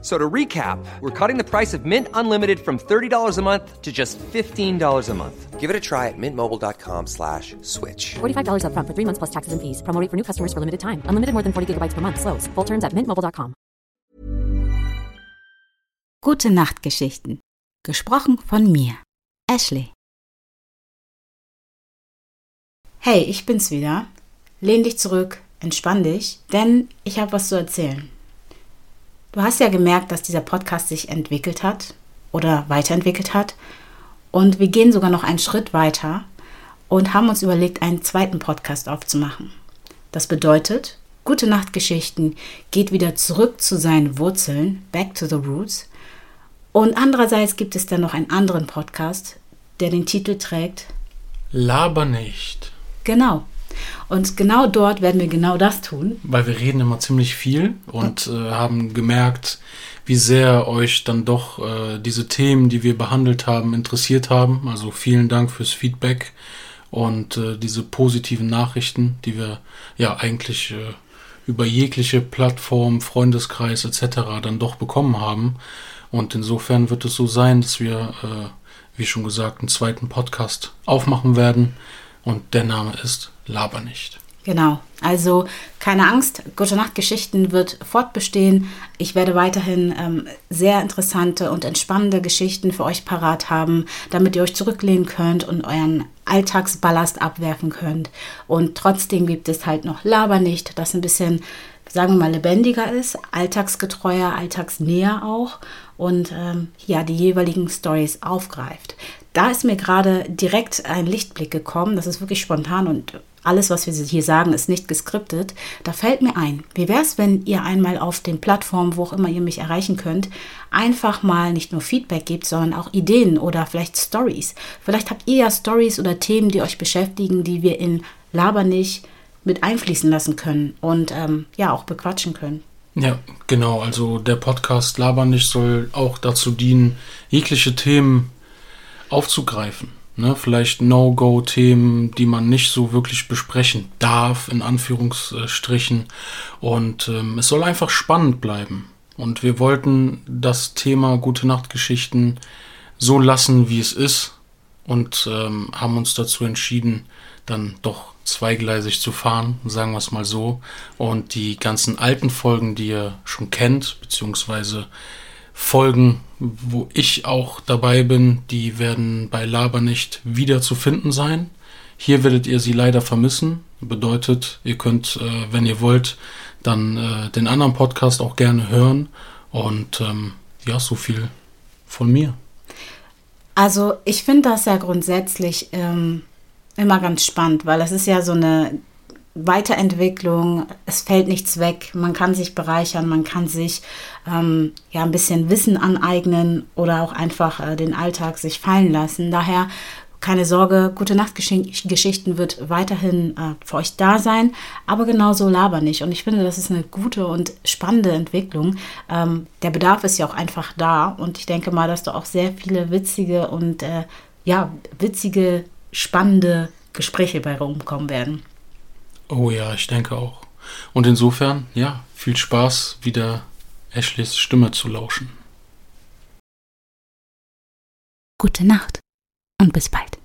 So to recap, we're cutting the price of Mint Unlimited from $30 a month to just $15 a month. Give it a try at mintmobile.com slash switch. $45 upfront for three months plus taxes and fees. Promo rate for new customers for limited time. Unlimited more than 40 gigabytes per month. Slows. Full terms at mintmobile.com. Gute Nachtgeschichten. Gesprochen von mir, Ashley. Hey, ich bin's wieder. Lehn dich zurück, entspann dich, denn ich habe was zu erzählen. Du hast ja gemerkt, dass dieser Podcast sich entwickelt hat oder weiterentwickelt hat. Und wir gehen sogar noch einen Schritt weiter und haben uns überlegt, einen zweiten Podcast aufzumachen. Das bedeutet, Gute Nachtgeschichten geht wieder zurück zu seinen Wurzeln, back to the roots. Und andererseits gibt es dann noch einen anderen Podcast, der den Titel trägt Laber nicht. Genau. Und genau dort werden wir genau das tun. Weil wir reden immer ziemlich viel und äh, haben gemerkt, wie sehr euch dann doch äh, diese Themen, die wir behandelt haben, interessiert haben. Also vielen Dank fürs Feedback und äh, diese positiven Nachrichten, die wir ja eigentlich äh, über jegliche Plattform, Freundeskreis etc. dann doch bekommen haben. Und insofern wird es so sein, dass wir, äh, wie schon gesagt, einen zweiten Podcast aufmachen werden. Und der Name ist Laber nicht. Genau. Also keine Angst, Gute Nacht Geschichten wird fortbestehen. Ich werde weiterhin ähm, sehr interessante und entspannende Geschichten für euch parat haben, damit ihr euch zurücklehnen könnt und euren Alltagsballast abwerfen könnt. Und trotzdem gibt es halt noch Laber nicht, das ein bisschen, sagen wir mal, lebendiger ist, alltagsgetreuer, alltagsnäher auch und ähm, ja, die jeweiligen Stories aufgreift. Da ist mir gerade direkt ein Lichtblick gekommen. Das ist wirklich spontan und alles, was wir hier sagen, ist nicht geskriptet. Da fällt mir ein, wie wäre es, wenn ihr einmal auf den Plattformen, wo auch immer ihr mich erreichen könnt, einfach mal nicht nur Feedback gebt, sondern auch Ideen oder vielleicht Stories. Vielleicht habt ihr ja Stories oder Themen, die euch beschäftigen, die wir in Laber nicht mit einfließen lassen können und ähm, ja auch bequatschen können. Ja, genau. Also der Podcast Laber nicht soll auch dazu dienen, jegliche Themen aufzugreifen. Ne, vielleicht No-Go-Themen, die man nicht so wirklich besprechen darf, in Anführungsstrichen. Und ähm, es soll einfach spannend bleiben. Und wir wollten das Thema Gute Nacht-Geschichten so lassen, wie es ist. Und ähm, haben uns dazu entschieden, dann doch zweigleisig zu fahren, sagen wir es mal so. Und die ganzen alten Folgen, die ihr schon kennt, beziehungsweise Folgen, wo ich auch dabei bin, die werden bei Laber nicht wieder zu finden sein. Hier werdet ihr sie leider vermissen. Bedeutet, ihr könnt, äh, wenn ihr wollt, dann äh, den anderen Podcast auch gerne hören. Und ähm, ja, so viel von mir. Also ich finde das ja grundsätzlich ähm, immer ganz spannend, weil es ist ja so eine Weiterentwicklung, es fällt nichts weg, man kann sich bereichern, man kann sich ähm, ja ein bisschen Wissen aneignen oder auch einfach äh, den Alltag sich fallen lassen. Daher keine Sorge, gute Nachtgeschichten wird weiterhin äh, für euch da sein, aber genauso laber nicht. Und ich finde, das ist eine gute und spannende Entwicklung. Ähm, der Bedarf ist ja auch einfach da und ich denke mal, dass da auch sehr viele witzige und äh, ja, witzige, spannende Gespräche bei rumkommen werden. Oh ja, ich denke auch. Und insofern, ja, viel Spaß, wieder Ashleys Stimme zu lauschen. Gute Nacht und bis bald.